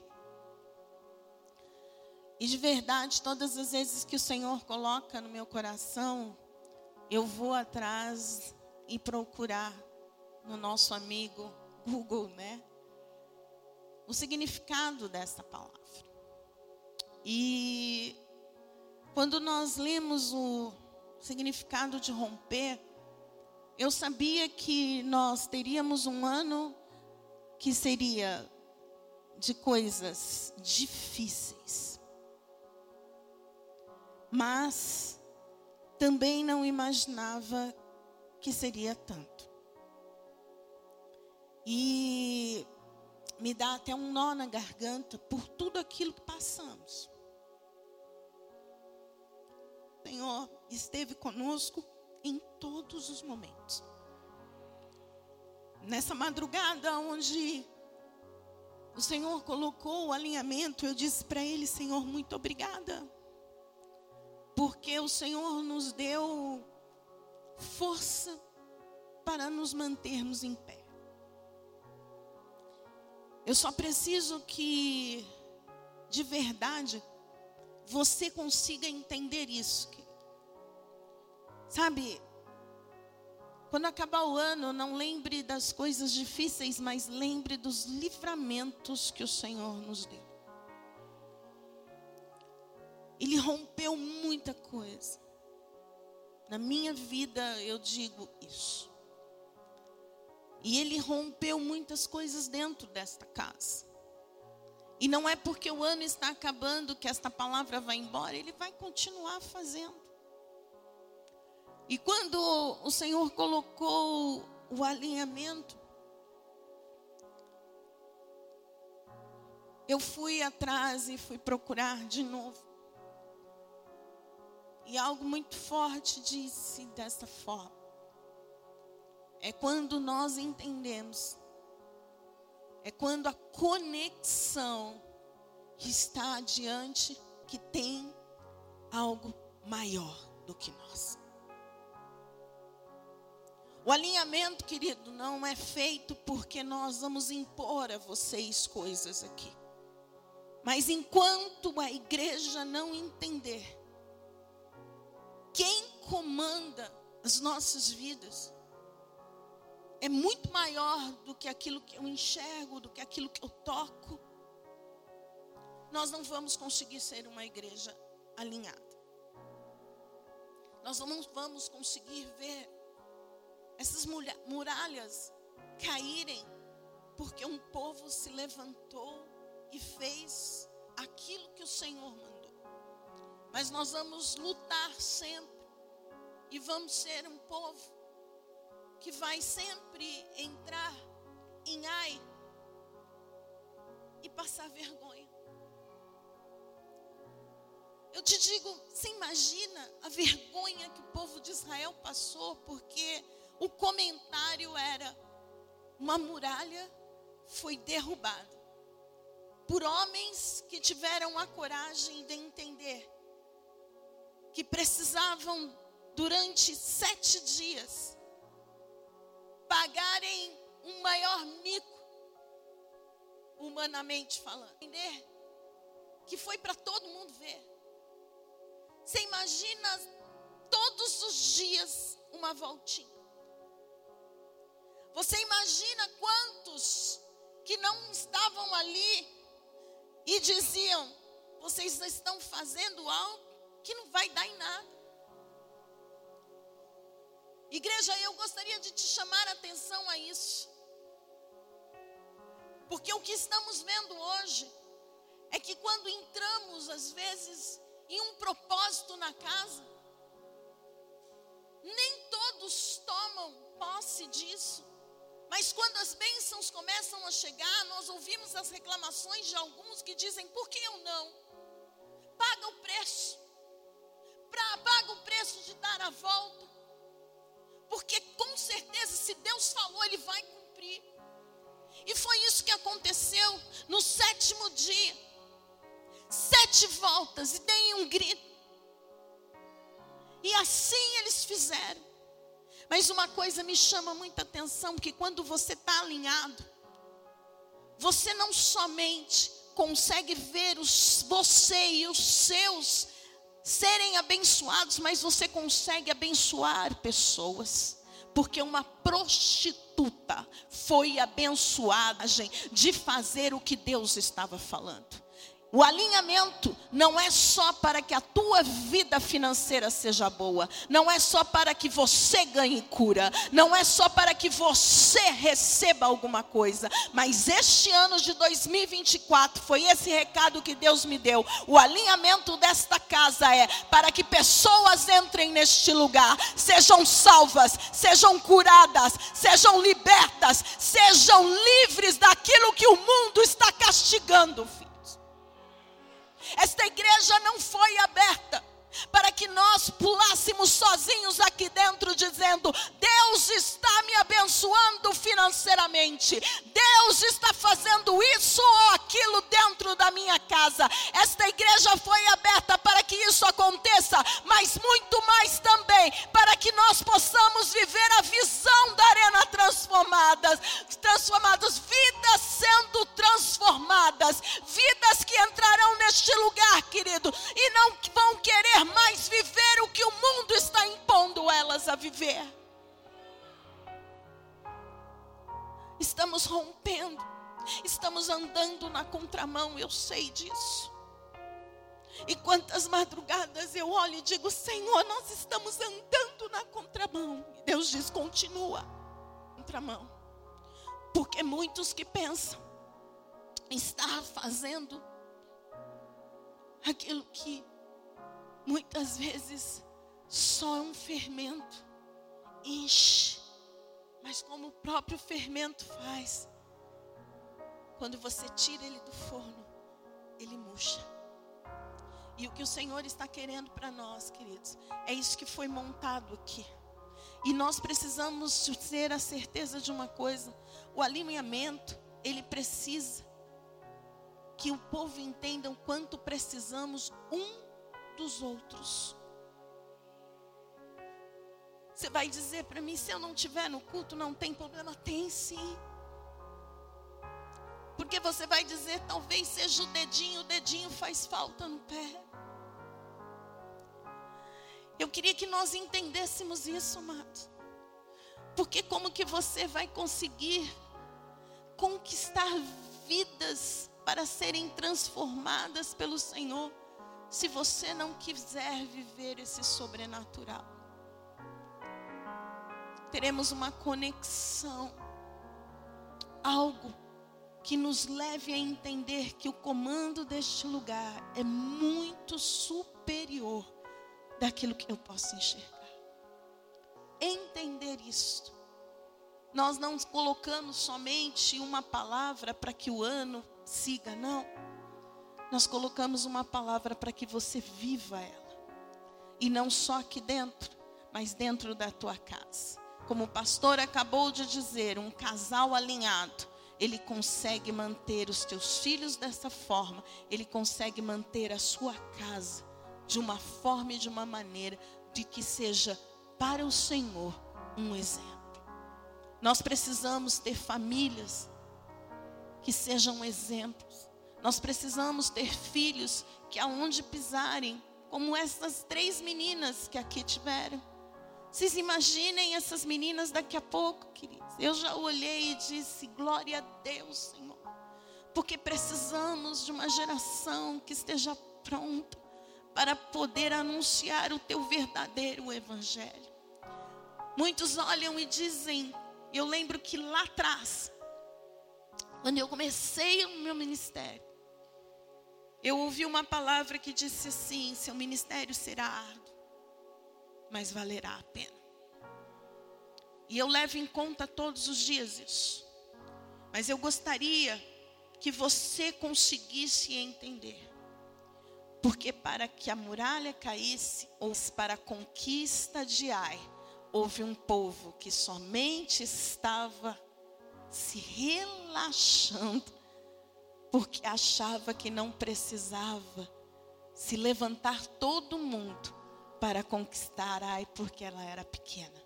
E de verdade, todas as vezes que o Senhor coloca no meu coração, eu vou atrás e procurar no nosso amigo Google, né? O significado dessa palavra. E quando nós lemos o significado de romper, eu sabia que nós teríamos um ano que seria de coisas difíceis. Mas também não imaginava que seria tanto. E me dá até um nó na garganta por tudo aquilo que passamos. Senhor esteve conosco em todos os momentos. Nessa madrugada onde o Senhor colocou o alinhamento, eu disse para ele, Senhor, muito obrigada. Porque o Senhor nos deu força para nos mantermos em pé. Eu só preciso que, de verdade, você consiga entender isso. Sabe, quando acabar o ano, não lembre das coisas difíceis, mas lembre dos livramentos que o Senhor nos deu. Ele rompeu muita coisa. Na minha vida eu digo isso. E ele rompeu muitas coisas dentro desta casa. E não é porque o ano está acabando que esta palavra vai embora, ele vai continuar fazendo. E quando o Senhor colocou o alinhamento, eu fui atrás e fui procurar de novo. E algo muito forte disse dessa forma. É quando nós entendemos, é quando a conexão está adiante que tem algo maior do que nós. O alinhamento, querido, não é feito porque nós vamos impor a vocês coisas aqui. Mas enquanto a igreja não entender quem comanda as nossas vidas é muito maior do que aquilo que eu enxergo, do que aquilo que eu toco, nós não vamos conseguir ser uma igreja alinhada. Nós não vamos conseguir ver essas muralhas caírem porque um povo se levantou e fez aquilo que o Senhor mandou. Mas nós vamos lutar sempre e vamos ser um povo que vai sempre entrar em ai e passar vergonha. Eu te digo, você imagina a vergonha que o povo de Israel passou, porque o comentário era: uma muralha foi derrubada por homens que tiveram a coragem de entender que precisavam, durante sete dias, pagarem um maior mico, humanamente falando. Entender que foi para todo mundo ver. Você imagina todos os dias uma voltinha. Você imagina quantos que não estavam ali e diziam: vocês estão fazendo algo que não vai dar em nada. Igreja, eu gostaria de te chamar a atenção a isso. Porque o que estamos vendo hoje é que quando entramos, às vezes, em um propósito na casa, nem todos tomam posse disso. Mas quando as bênçãos começam a chegar, nós ouvimos as reclamações de alguns que dizem: por que eu não? Paga o preço. Pra, paga o preço de dar a volta. Porque com certeza, se Deus falou, Ele vai cumprir. E foi isso que aconteceu no sétimo dia. Sete voltas e deem um grito. E assim eles fizeram. Mas uma coisa me chama muita atenção, que quando você está alinhado, você não somente consegue ver os, você e os seus serem abençoados, mas você consegue abençoar pessoas. Porque uma prostituta foi abençoada de fazer o que Deus estava falando. O alinhamento não é só para que a tua vida financeira seja boa, não é só para que você ganhe cura, não é só para que você receba alguma coisa, mas este ano de 2024 foi esse recado que Deus me deu. O alinhamento desta casa é para que pessoas entrem neste lugar, sejam salvas, sejam curadas, sejam libertas, sejam livres daquilo que o mundo está castigando. Esta igreja não foi aberta para que nós pulássemos sozinhos aqui dentro, dizendo: Deus está me abençoando financeiramente, Deus está fazendo isso ou aquilo dentro da minha casa. Esta igreja foi aberta para que isso aconteça, mas muito mais também para que nós possamos viver a visão da arena transformadas, transformadas, vidas sendo transformadas, vidas que entrarão neste lugar, querido, e não vão querer mais viver o que o mundo está impondo elas a viver. Estamos rompendo, estamos andando na contramão, eu sei disso. E quantas madrugadas eu olho e digo: Senhor, nós estamos andando na contramão. E Deus diz: continua, contramão. Porque muitos que pensam estar fazendo aquilo que muitas vezes só é um fermento enche, mas como o próprio fermento faz, quando você tira ele do forno, ele murcha. E o que o Senhor está querendo para nós, queridos, é isso que foi montado aqui. E nós precisamos ter a certeza de uma coisa: o alinhamento, ele precisa que o povo entenda o quanto precisamos um dos outros. Você vai dizer para mim, se eu não estiver no culto, não tem problema? Tem sim. Porque você vai dizer, talvez seja o dedinho, o dedinho faz falta no pé. Eu queria que nós entendêssemos isso, amado. Porque como que você vai conseguir conquistar vidas para serem transformadas pelo Senhor, se você não quiser viver esse sobrenatural? Teremos uma conexão, algo que nos leve a entender que o comando deste lugar é muito superior daquilo que eu posso enxergar. Entender isto. Nós não colocamos somente uma palavra para que o ano siga, não. Nós colocamos uma palavra para que você viva ela. E não só aqui dentro, mas dentro da tua casa. Como o pastor acabou de dizer, um casal alinhado ele consegue manter os teus filhos dessa forma, ele consegue manter a sua casa de uma forma e de uma maneira de que seja para o Senhor um exemplo. Nós precisamos ter famílias que sejam exemplos. Nós precisamos ter filhos que aonde pisarem, como essas três meninas que aqui tiveram. Vocês imaginem essas meninas daqui a pouco, queridos. Eu já olhei e disse: glória a Deus, Senhor. Porque precisamos de uma geração que esteja pronta para poder anunciar o teu verdadeiro evangelho. Muitos olham e dizem, eu lembro que lá atrás, quando eu comecei o meu ministério, eu ouvi uma palavra que disse assim: seu ministério será árduo, mas valerá a pena. E eu levo em conta todos os dias isso. Mas eu gostaria que você conseguisse entender porque para que a muralha caísse, ou para a conquista de Ai, houve um povo que somente estava se relaxando, porque achava que não precisava se levantar todo mundo para conquistar Ai, porque ela era pequena.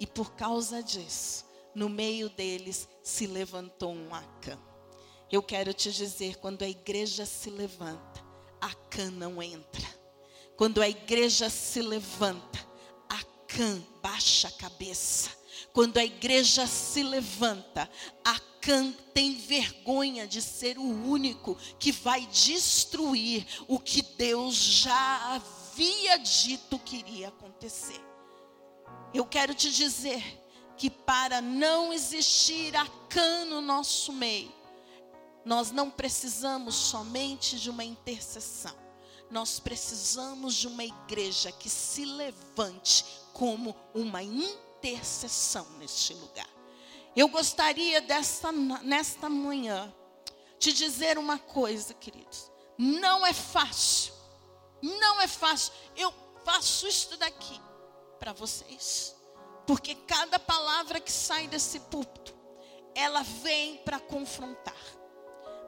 E por causa disso, no meio deles se levantou um Acã. Eu quero te dizer, quando a igreja se levanta, Acã não entra. Quando a igreja se levanta, Acã baixa a cabeça. Quando a igreja se levanta, Acã tem vergonha de ser o único que vai destruir o que Deus já havia dito que iria acontecer. Eu quero te dizer que para não existir Acã no nosso meio, nós não precisamos somente de uma intercessão. Nós precisamos de uma igreja que se levante como uma intercessão neste lugar. Eu gostaria desta, nesta manhã te dizer uma coisa, queridos. Não é fácil. Não é fácil. Eu faço isso daqui para vocês. Porque cada palavra que sai desse púlpito, ela vem para confrontar.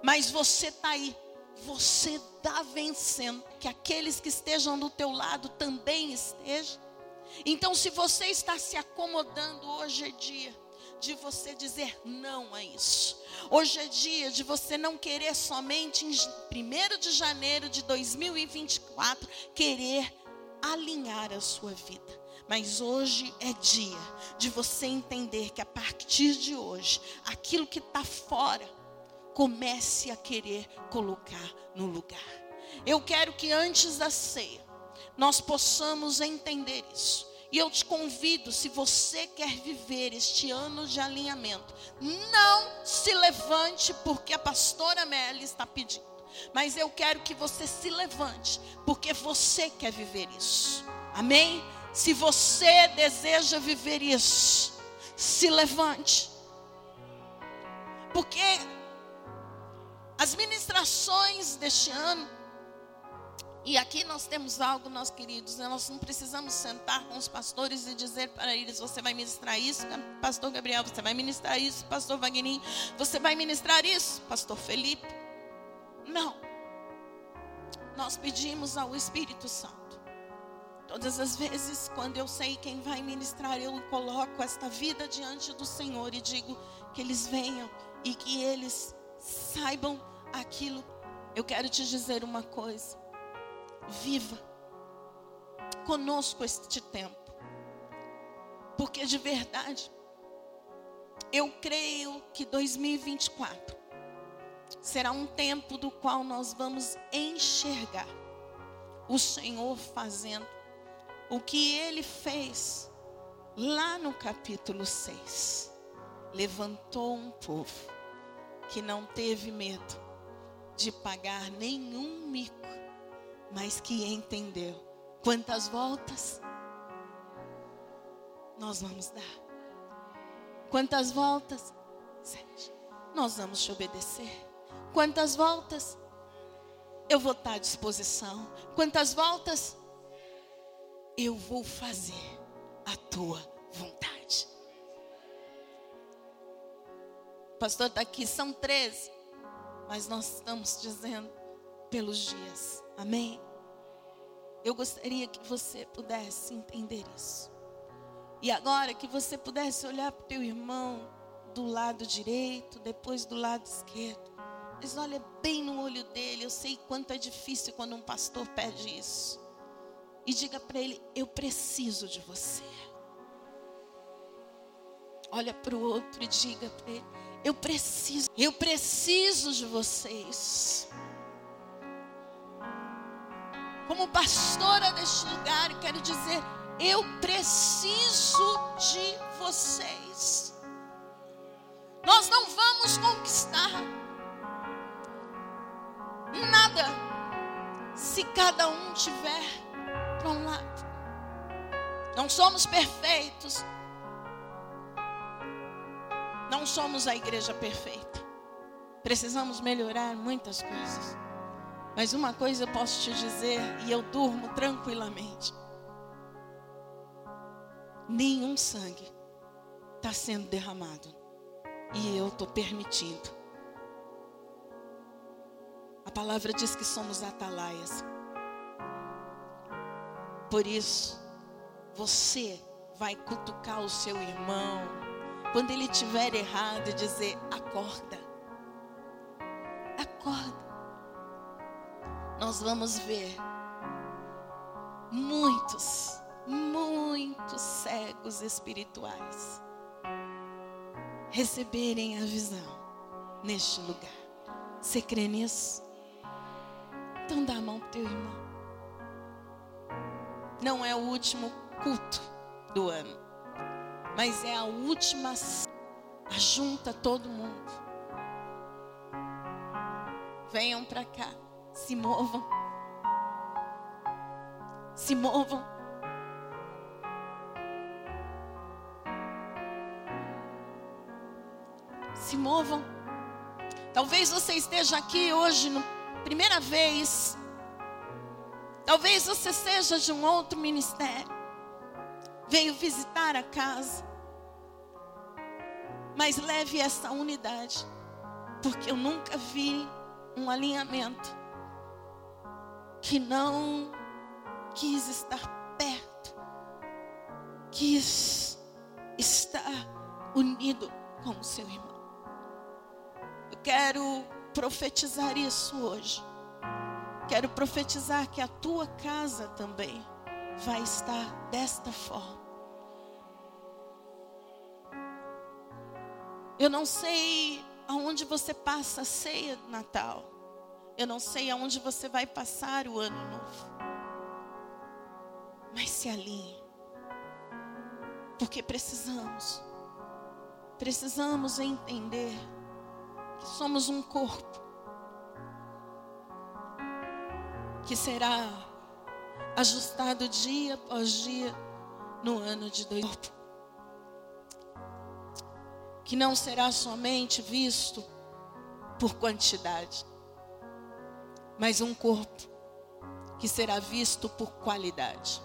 Mas você está aí, você está vencendo. Que aqueles que estejam do teu lado também estejam. Então, se você está se acomodando, hoje é dia de você dizer não a isso. Hoje é dia de você não querer somente em 1 de janeiro de 2024 querer alinhar a sua vida. Mas hoje é dia de você entender que a partir de hoje, aquilo que está fora, comece a querer colocar no lugar. Eu quero que antes da ceia nós possamos entender isso. E eu te convido, se você quer viver este ano de alinhamento, não se levante porque a pastora Melly está pedindo. Mas eu quero que você se levante, porque você quer viver isso. Amém? Se você deseja viver isso, se levante. Porque as ministrações deste ano, e aqui nós temos algo, nós queridos, né? nós não precisamos sentar com os pastores e dizer para eles: você vai ministrar isso, pastor Gabriel, você vai ministrar isso, pastor Wagner, você vai ministrar isso, pastor Felipe. Não. Nós pedimos ao Espírito Santo. Todas as vezes, quando eu sei quem vai ministrar, eu coloco esta vida diante do Senhor e digo que eles venham e que eles saibam aquilo. Eu quero te dizer uma coisa. Viva conosco este tempo. Porque de verdade, eu creio que 2024 será um tempo do qual nós vamos enxergar o Senhor fazendo o que ele fez lá no capítulo 6. Levantou um povo que não teve medo de pagar nenhum mico, mas que entendeu quantas voltas nós vamos dar. Quantas voltas? Sete. Nós vamos te obedecer. Quantas voltas? Eu vou estar à disposição. Quantas voltas? Eu vou fazer a tua vontade. O pastor está aqui, são 13. Mas nós estamos dizendo pelos dias. Amém? Eu gostaria que você pudesse entender isso. E agora que você pudesse olhar para o teu irmão do lado direito, depois do lado esquerdo. Mas olha bem no olho dele. Eu sei quanto é difícil quando um pastor pede isso. E diga para ele: Eu preciso de você. Olha para o outro e diga para ele: Eu preciso, eu preciso de vocês. Como pastora deste lugar, quero dizer: Eu preciso de vocês. Nós não vamos conquistar nada se cada um tiver para um lado. Não somos perfeitos. Não somos a igreja perfeita. Precisamos melhorar muitas coisas. Mas uma coisa eu posso te dizer, e eu durmo tranquilamente: nenhum sangue está sendo derramado, e eu estou permitindo. A palavra diz que somos atalaias. Por isso, você vai cutucar o seu irmão quando ele tiver errado e dizer: acorda, acorda. Nós vamos ver muitos, muitos cegos espirituais receberem a visão neste lugar. Você crê nisso? Então dá a mão para teu irmão. Não é o último culto do ano, mas é a última. Ajunta todo mundo. Venham para cá, se movam. Se movam. Se movam. Talvez você esteja aqui hoje no primeira vez. Talvez você seja de um outro ministério. Veio visitar a casa. Mas leve essa unidade. Porque eu nunca vi um alinhamento que não quis estar perto, quis estar unido com o seu irmão. Eu quero profetizar isso hoje. Quero profetizar que a tua casa também vai estar desta forma. Eu não sei aonde você passa a ceia do Natal, Eu não sei aonde você vai passar o ano novo. Mas se alinhe. Porque precisamos. Precisamos entender que somos um corpo. Que será ajustado dia após dia no ano de dois que não será somente visto por quantidade, mas um corpo que será visto por qualidade.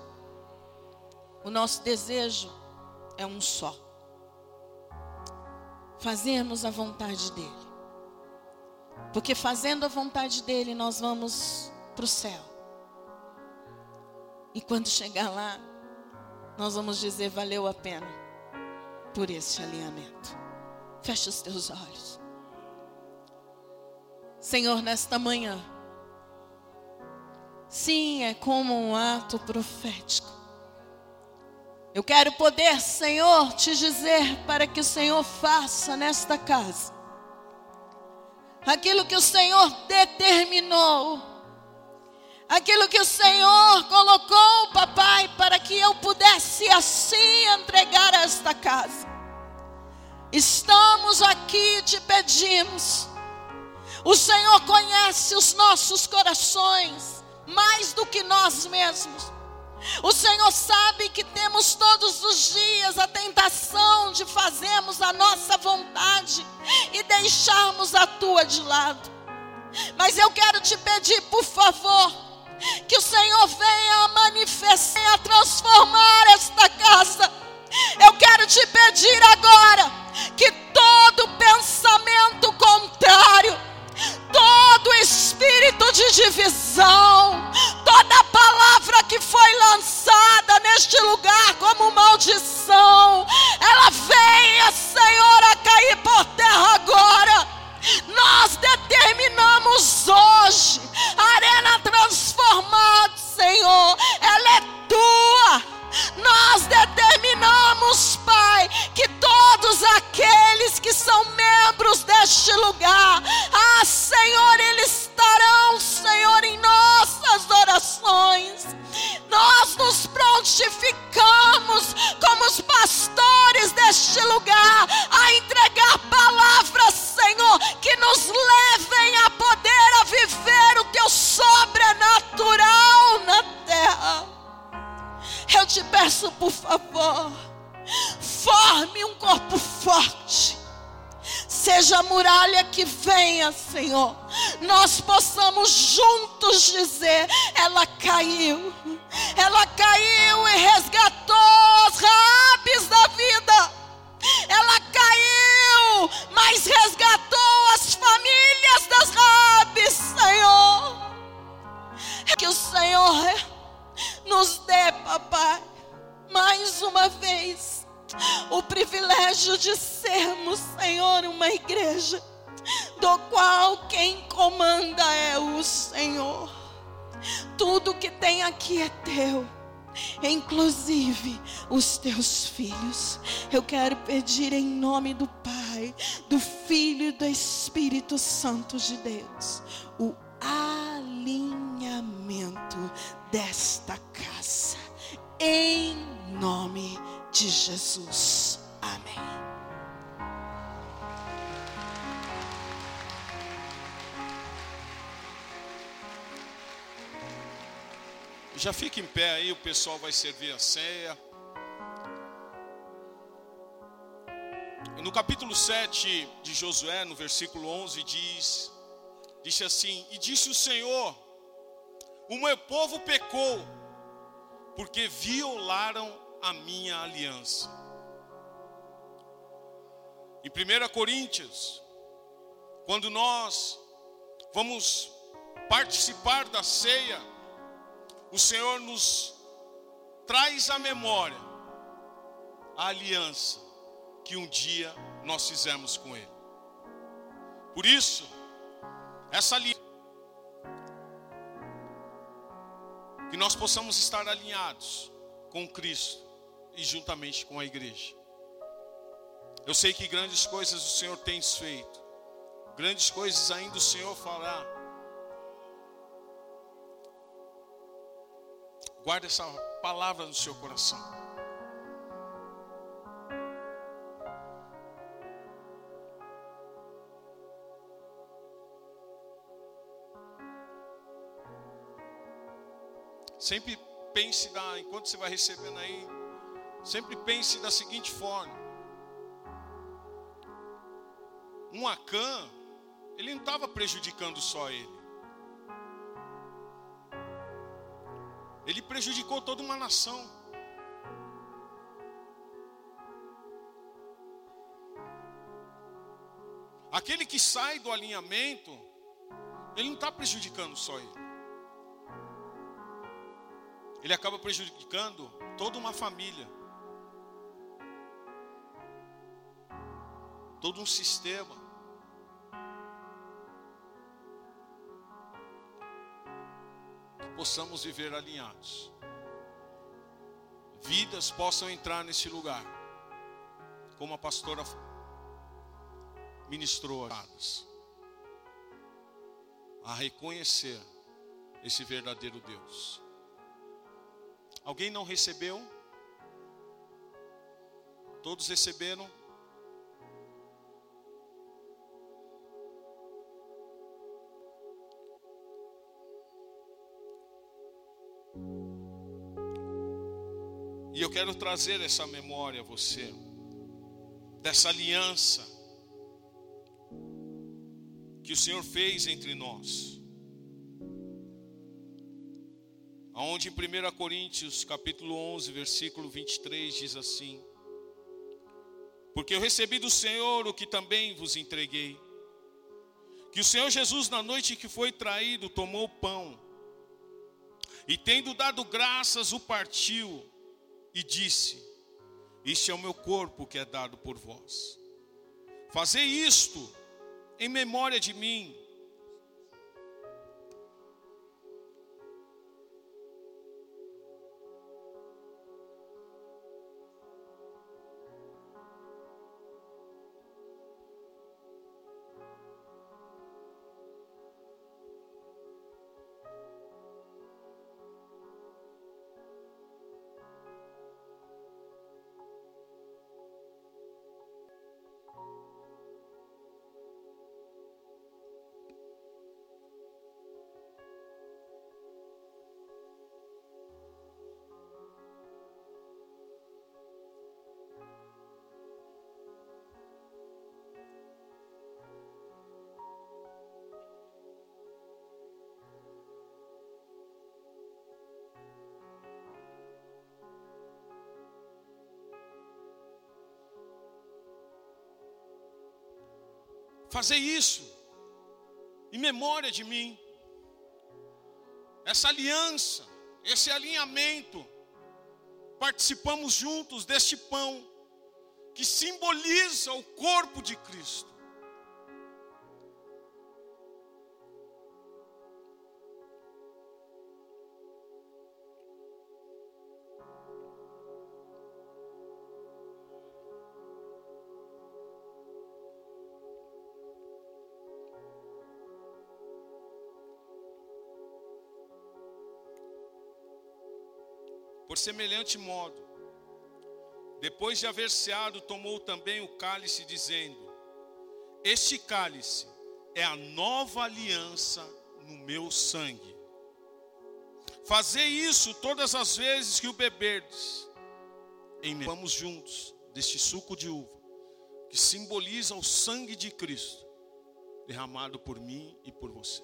O nosso desejo é um só: fazermos a vontade dEle. Porque fazendo a vontade dEle, nós vamos para o céu. E quando chegar lá, nós vamos dizer: valeu a pena por esse alinhamento. Feche os teus olhos. Senhor, nesta manhã, sim, é como um ato profético. Eu quero poder, Senhor, te dizer para que o Senhor faça nesta casa aquilo que o Senhor determinou, aquilo que o Senhor colocou, papai, para que eu pudesse assim entregar esta casa. Estamos aqui, te pedimos. O Senhor conhece os nossos corações mais do que nós mesmos. O Senhor sabe que temos todos os dias a tentação de fazermos a nossa vontade e deixarmos a tua de lado. Mas eu quero te pedir, por favor, que o Senhor venha manifestar, a transformar esta casa. Eu quero te pedir agora que todo pensamento contrário, todo espírito de divisão, toda palavra que foi lançada neste lugar como maldição, ela venha, Senhor, a cair por terra agora. Nós determinamos hoje arena transformada, Senhor, ela é tua. Nós determinamos, Pai, que todos aqueles que são membros deste lugar, ah, Senhor, eles estarão, Senhor, em nossas orações. Nós nos prontificamos como os pastores deste lugar a entregar palavras, Senhor, que nos levem a poder a viver o teu sobrenatural na terra. Eu te peço, por favor, forme um corpo forte. Seja a muralha que venha, Senhor. Nós possamos juntos dizer: ela caiu, ela caiu e resgatou os rabis da vida. Ela caiu, mas resgatou as famílias das rabis, Senhor. Que o Senhor nos dê, papai, mais uma vez, o privilégio de sermos, Senhor, uma igreja, do qual quem comanda é o Senhor. Tudo que tem aqui é teu inclusive os teus filhos. Eu quero pedir em nome do Pai, do Filho e do Espírito Santo de Deus, o alinhamento desta. Em nome de Jesus. Amém. Já fica em pé aí, o pessoal vai servir a ceia. No capítulo 7 de Josué, no versículo 11, diz: Disse assim: E disse o Senhor: O meu povo pecou, porque violaram a minha aliança. Em 1 Coríntios, quando nós vamos participar da ceia, o Senhor nos traz à memória a aliança que um dia nós fizemos com Ele. Por isso, essa aliança, Que nós possamos estar alinhados com Cristo e juntamente com a igreja. Eu sei que grandes coisas o Senhor tem feito, grandes coisas ainda o Senhor fará. Guarda essa palavra no seu coração. Sempre pense da, enquanto você vai recebendo aí, sempre pense da seguinte forma: um Acã, ele não estava prejudicando só ele. Ele prejudicou toda uma nação. Aquele que sai do alinhamento, ele não está prejudicando só ele. Ele acaba prejudicando toda uma família, todo um sistema. Que possamos viver alinhados, vidas possam entrar nesse lugar, como a pastora ministrou a reconhecer esse verdadeiro Deus. Alguém não recebeu? Todos receberam? E eu quero trazer essa memória a você, dessa aliança que o Senhor fez entre nós. Onde em 1 Coríntios, capítulo 11, versículo 23 diz assim: Porque eu recebi do Senhor o que também vos entreguei, que o Senhor Jesus na noite que foi traído tomou o pão e tendo dado graças o partiu e disse: Este é o meu corpo que é dado por vós. Fazei isto em memória de mim. Fazer isso, em memória de mim. Essa aliança, esse alinhamento, participamos juntos deste pão, que simboliza o corpo de Cristo. Semelhante modo, depois de haver ceado, tomou também o cálice, dizendo: Este cálice é a nova aliança no meu sangue. Fazei isso todas as vezes que o beberdes. Em vamos juntos deste suco de uva, que simboliza o sangue de Cristo, derramado por mim e por você.